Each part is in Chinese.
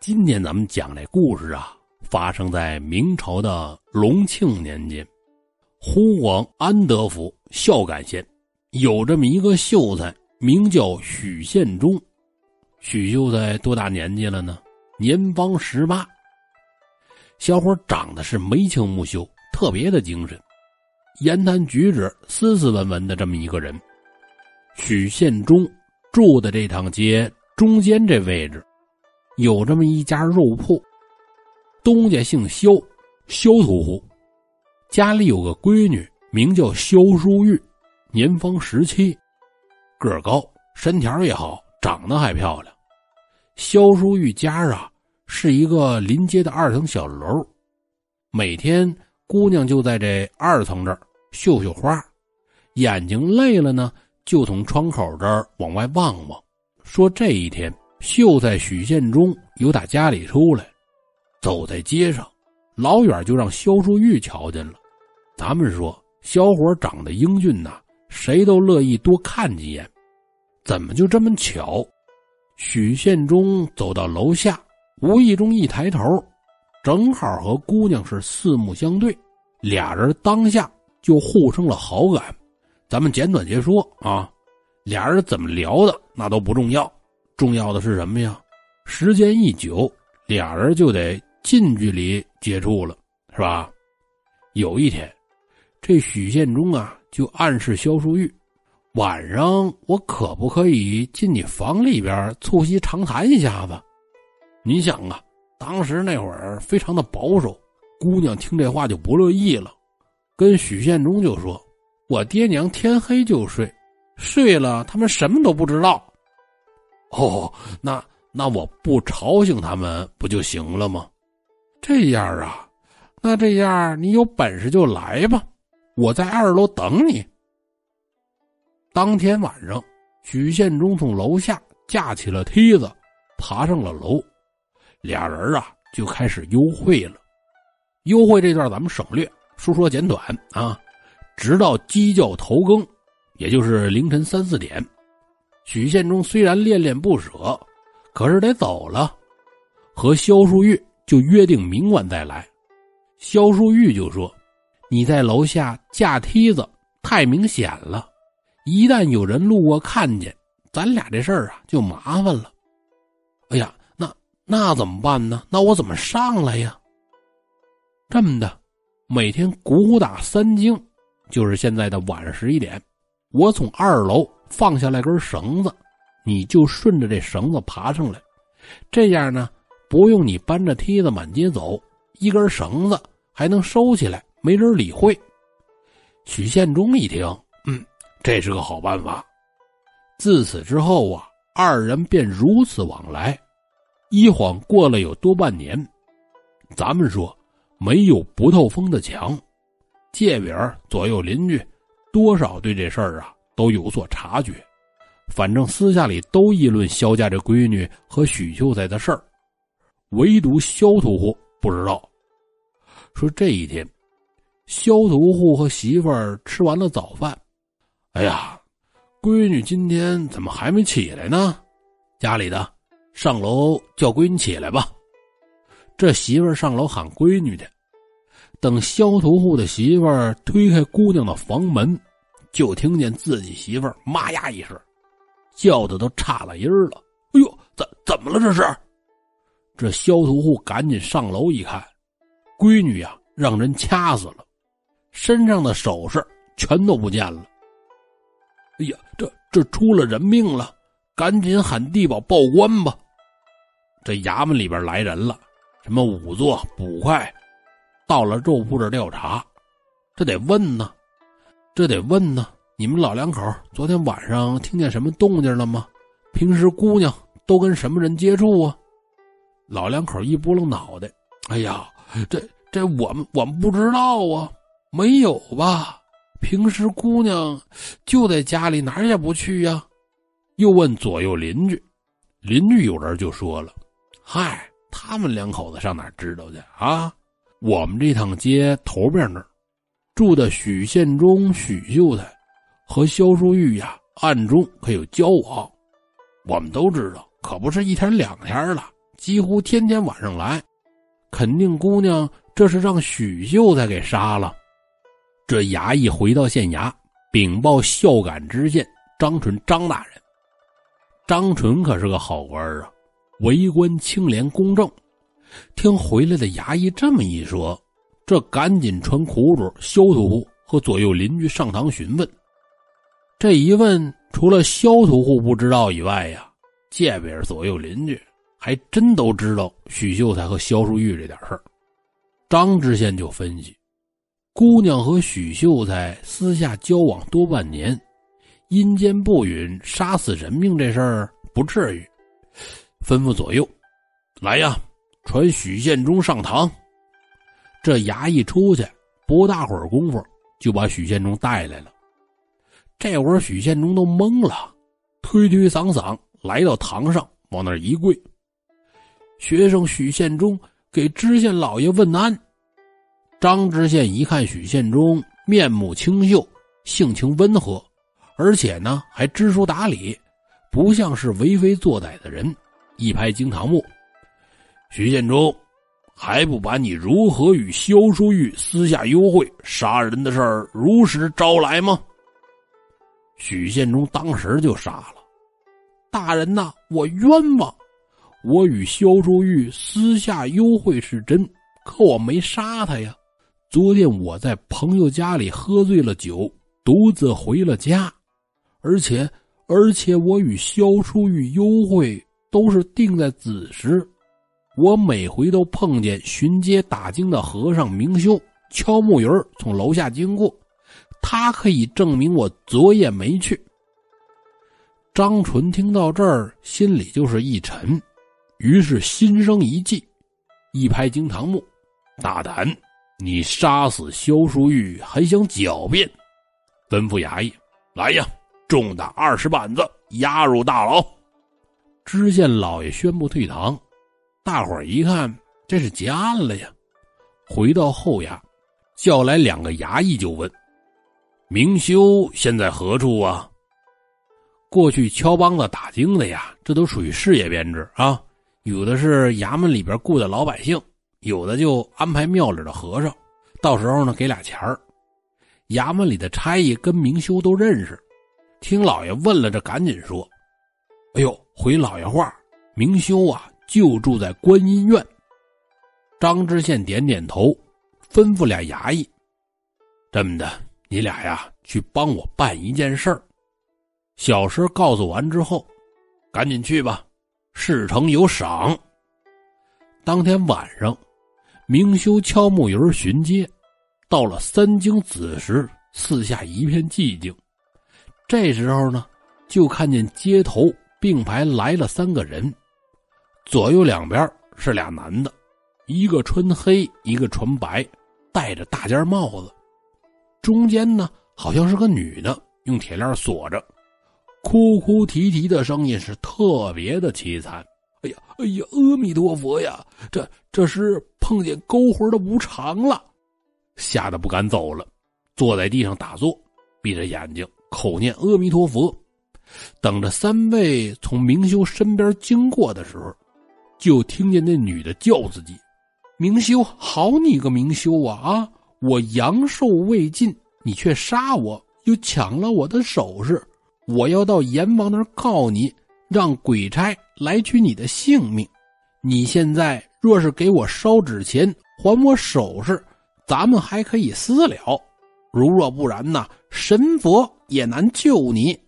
今天咱们讲这故事啊，发生在明朝的隆庆年间，湖广安德府孝感县有这么一个秀才，名叫许宪忠。许秀才多大年纪了呢？年方十八。小伙长得是眉清目秀，特别的精神，言谈举止斯斯文文的这么一个人。许宪忠住的这趟街中间这位置。有这么一家肉铺，东家姓肖，肖屠户，家里有个闺女，名叫肖淑玉，年方十七，个儿高，身条也好，长得还漂亮。肖淑玉家啊是一个临街的二层小楼，每天姑娘就在这二层这儿绣绣花，眼睛累了呢，就从窗口这儿往外望望，说这一天。秀才许宪忠由打家里出来，走在街上，老远就让肖淑玉瞧见了。咱们说，小伙长得英俊呐，谁都乐意多看几眼。怎么就这么巧？许宪忠走到楼下，无意中一抬头，正好和姑娘是四目相对，俩人当下就互生了好感。咱们简短截说啊，俩人怎么聊的那都不重要。重要的是什么呀？时间一久，俩人就得近距离接触了，是吧？有一天，这许宪忠啊就暗示萧淑玉：“晚上我可不可以进你房里边促膝长谈一下子？”你想啊，当时那会儿非常的保守，姑娘听这话就不乐意了，跟许宪忠就说：“我爹娘天黑就睡，睡了他们什么都不知道。”哦，那那我不吵醒他们不就行了吗？这样啊，那这样你有本事就来吧，我在二楼等你。当天晚上，许宪忠从楼下架起了梯子，爬上了楼，俩人啊就开始幽会了。幽会这段咱们省略，说说简短啊。直到鸡叫头更，也就是凌晨三四点。许宪忠虽然恋恋不舍，可是得走了，和萧淑玉就约定明晚再来。萧淑玉就说：“你在楼下架梯子太明显了，一旦有人路过看见，咱俩这事儿啊就麻烦了。”哎呀，那那怎么办呢？那我怎么上来呀？这么的，每天鼓打三更，就是现在的晚上十一点，我从二楼。放下来根绳子，你就顺着这绳子爬上来，这样呢，不用你搬着梯子满街走，一根绳子还能收起来，没人理会。许宪忠一听，嗯，这是个好办法。自此之后啊，二人便如此往来，一晃过了有多半年。咱们说，没有不透风的墙，街边左右邻居多少对这事儿啊。都有所察觉，反正私下里都议论萧家这闺女和许秀才的事儿，唯独萧屠户不知道。说这一天，萧屠户和媳妇儿吃完了早饭，哎呀，闺女今天怎么还没起来呢？家里的上楼叫闺女起来吧。这媳妇儿上楼喊闺女去，等萧屠户的媳妇儿推开姑娘的房门。就听见自己媳妇儿“妈呀”一声，叫的都岔了音儿了。哎呦，怎怎么了？这是？这肖屠户赶紧上楼一看，闺女呀，让人掐死了，身上的首饰全都不见了。哎呀，这这出了人命了！赶紧喊地保报官吧。这衙门里边来人了，什么仵作、捕快，到了肉铺这调查，这得问呢。这得问呢，你们老两口昨天晚上听见什么动静了吗？平时姑娘都跟什么人接触啊？老两口一拨楞脑袋，哎呀，这这我们我们不知道啊，没有吧？平时姑娘就在家里，哪儿也不去呀。又问左右邻居，邻居有人就说了：“嗨，他们两口子上哪知道去啊？我们这趟街头边那儿。”住的许宪忠、许秀才和萧淑玉呀，暗中可有交往。我们都知道，可不是一天两天了，几乎天天晚上来，肯定姑娘这是让许秀才给杀了。这衙役回到县衙，禀报孝感知县张纯张大人。张纯可是个好官啊，为官清廉公正。听回来的衙役这么一说，这赶紧传苦主肖屠户和左右邻居上堂询问。这一问，除了肖屠户不知道以外呀，这边左右邻居还真都知道许秀才和肖淑玉这点事儿。张知县就分析，姑娘和许秀才私下交往多半年，阴间不允，杀死人命这事儿不至于。吩咐左右，来呀！传许献忠上堂。这衙役出去，不大会儿功夫就把许宪忠带来了。这会儿许宪忠都懵了，推推搡搡来到堂上，往那一跪。学生许宪忠给知县老爷问安。张知县一看许宪忠面目清秀，性情温和，而且呢还知书达理，不像是为非作歹的人，一拍惊堂木。许建忠，还不把你如何与萧淑玉私下幽会、杀人的事儿如实招来吗？许宪忠当时就傻了。大人呐，我冤枉！我与萧淑玉私下幽会是真，可我没杀他呀。昨天我在朋友家里喝醉了酒，独自回了家，而且而且我与萧淑玉幽会都是定在子时。我每回都碰见巡街打更的和尚明修敲木鱼从楼下经过，他可以证明我昨夜没去。张纯听到这儿，心里就是一沉，于是心生一计，一拍惊堂木：“大胆！你杀死萧淑玉还想狡辩？”吩咐衙役：“来呀，重打二十板子，押入大牢。”知县老爷宣布退堂。大伙儿一看，这是结案了呀！回到后衙，叫来两个衙役，就问：“明修现在何处啊？”过去敲梆子打更的呀，这都属于事业编制啊。有的是衙门里边雇的老百姓，有的就安排庙里的和尚，到时候呢给俩钱儿。衙门里的差役跟明修都认识，听老爷问了，这赶紧说：“哎呦，回老爷话，明修啊！”就住在观音院。张知县点点头，吩咐俩衙役：“这么的，你俩呀，去帮我办一件事儿。小事告诉完之后，赶紧去吧，事成有赏。”当天晚上，明修敲木鱼巡街，到了三更子时，四下一片寂静。这时候呢，就看见街头并排来了三个人。左右两边是俩男的，一个穿黑，一个穿白，戴着大尖帽子。中间呢，好像是个女的，用铁链锁着，哭哭啼啼的声音是特别的凄惨。哎呀，哎呀，阿弥陀佛呀！这这是碰见勾魂的无常了，吓得不敢走了，坐在地上打坐，闭着眼睛口念阿弥陀佛，等着三位从明修身边经过的时候。就听见那女的叫自己：“明修，好你个明修啊！啊，我阳寿未尽，你却杀我，又抢了我的首饰，我要到阎王那儿告你，让鬼差来取你的性命。你现在若是给我烧纸钱，还我首饰，咱们还可以私了；如若不然呢，神佛也难救你。”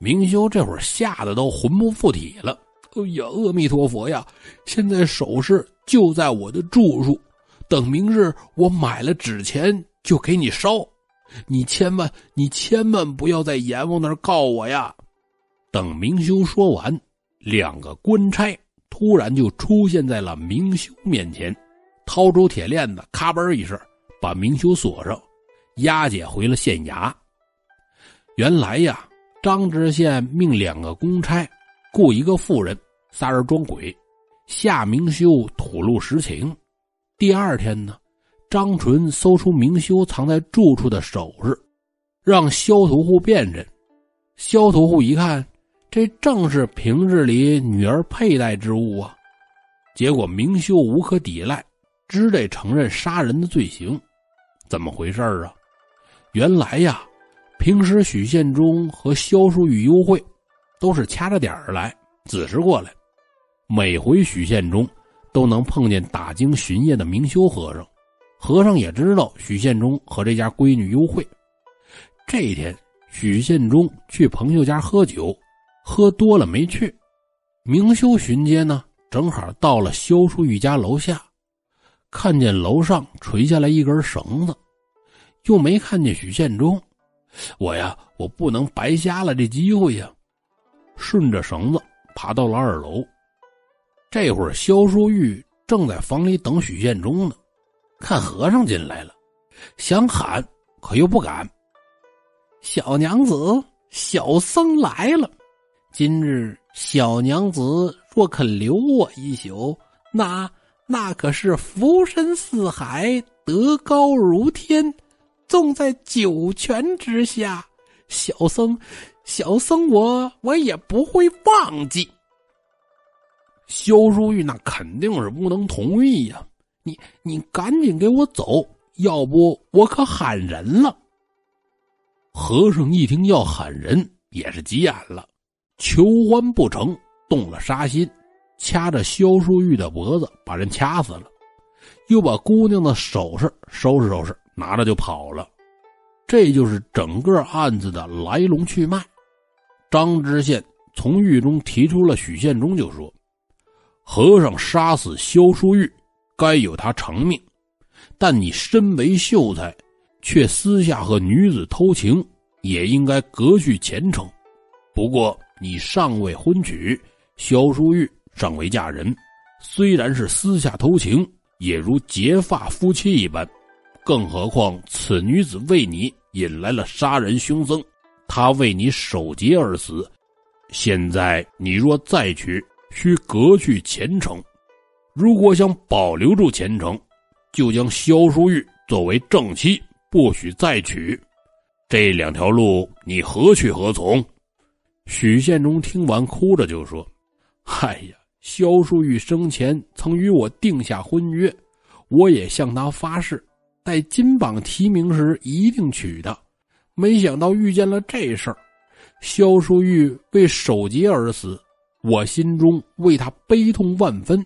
明修这会儿吓得都魂不附体了。哎呀，阿弥陀佛呀！现在首饰就在我的住处，等明日我买了纸钱就给你烧。你千万，你千万不要在阎王那儿告我呀！等明修说完，两个官差突然就出现在了明修面前，掏出铁链子，咔嘣一声把明修锁上，押解回了县衙。原来呀，张知县命两个公差雇一个妇人。仨人装鬼，夏明修吐露实情。第二天呢，张纯搜出明修藏在住处的首饰，让萧屠户辨认。萧屠户一看，这正是平日里女儿佩戴之物啊。结果明修无可抵赖，只得承认杀人的罪行。怎么回事啊？原来呀，平时许宪忠和萧淑玉幽会，都是掐着点儿来，子时过来。每回许宪忠都能碰见打更巡夜的明修和尚，和尚也知道许宪忠和这家闺女幽会。这一天，许宪忠去朋友家喝酒，喝多了没去。明修巡街呢，正好到了萧淑玉家楼下。看见楼上垂下来一根绳子，又没看见许宪忠，我呀，我不能白瞎了这机会呀！顺着绳子爬到了二楼。这会儿萧淑玉正在房里等许建忠呢，看和尚进来了，想喊可又不敢。小娘子，小僧来了。今日小娘子若肯留我一宿，那……那可是福深似海，德高如天，纵在九泉之下，小僧，小僧我我也不会忘记。萧淑玉那肯定是不能同意呀！你你赶紧给我走，要不我可喊人了。和尚一听要喊人，也是急眼了，求欢不成，动了杀心。掐着萧淑玉的脖子，把人掐死了，又把姑娘的首饰收拾收拾，拿着就跑了。这就是整个案子的来龙去脉。张知县从狱中提出了许献忠，就说：“和尚杀死萧淑玉，该有他偿命；但你身为秀才，却私下和女子偷情，也应该革去前程。不过你尚未婚娶，萧淑玉。”尚未嫁人，虽然是私下偷情，也如结发夫妻一般。更何况此女子为你引来了杀人凶僧，他为你守节而死。现在你若再娶，需革去前程；如果想保留住前程，就将萧淑玉作为正妻，不许再娶。这两条路，你何去何从？许宪忠听完，哭着就说：“哎呀！”萧淑玉生前曾与我定下婚约，我也向她发誓，待金榜题名时一定娶她。没想到遇见了这事儿，萧淑玉为守节而死，我心中为他悲痛万分。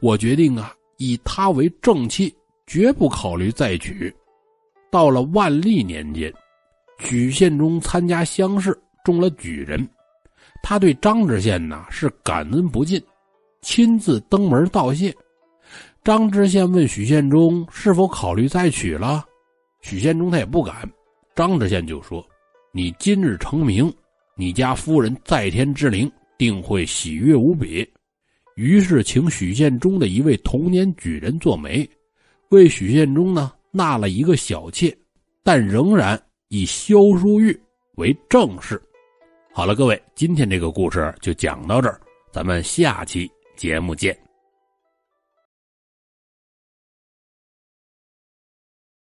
我决定啊，以他为正妻，绝不考虑再娶。到了万历年间，许宪忠参加乡试中了举人，他对张知县呐是感恩不尽。亲自登门道谢，张知县问许宪忠是否考虑再娶了，许宪忠他也不敢。张知县就说：“你今日成名，你家夫人在天之灵定会喜悦无比。”于是请许宪忠的一位同年举人做媒，为许宪忠呢纳了一个小妾，但仍然以萧淑玉为正室。好了，各位，今天这个故事就讲到这儿，咱们下期。节目见。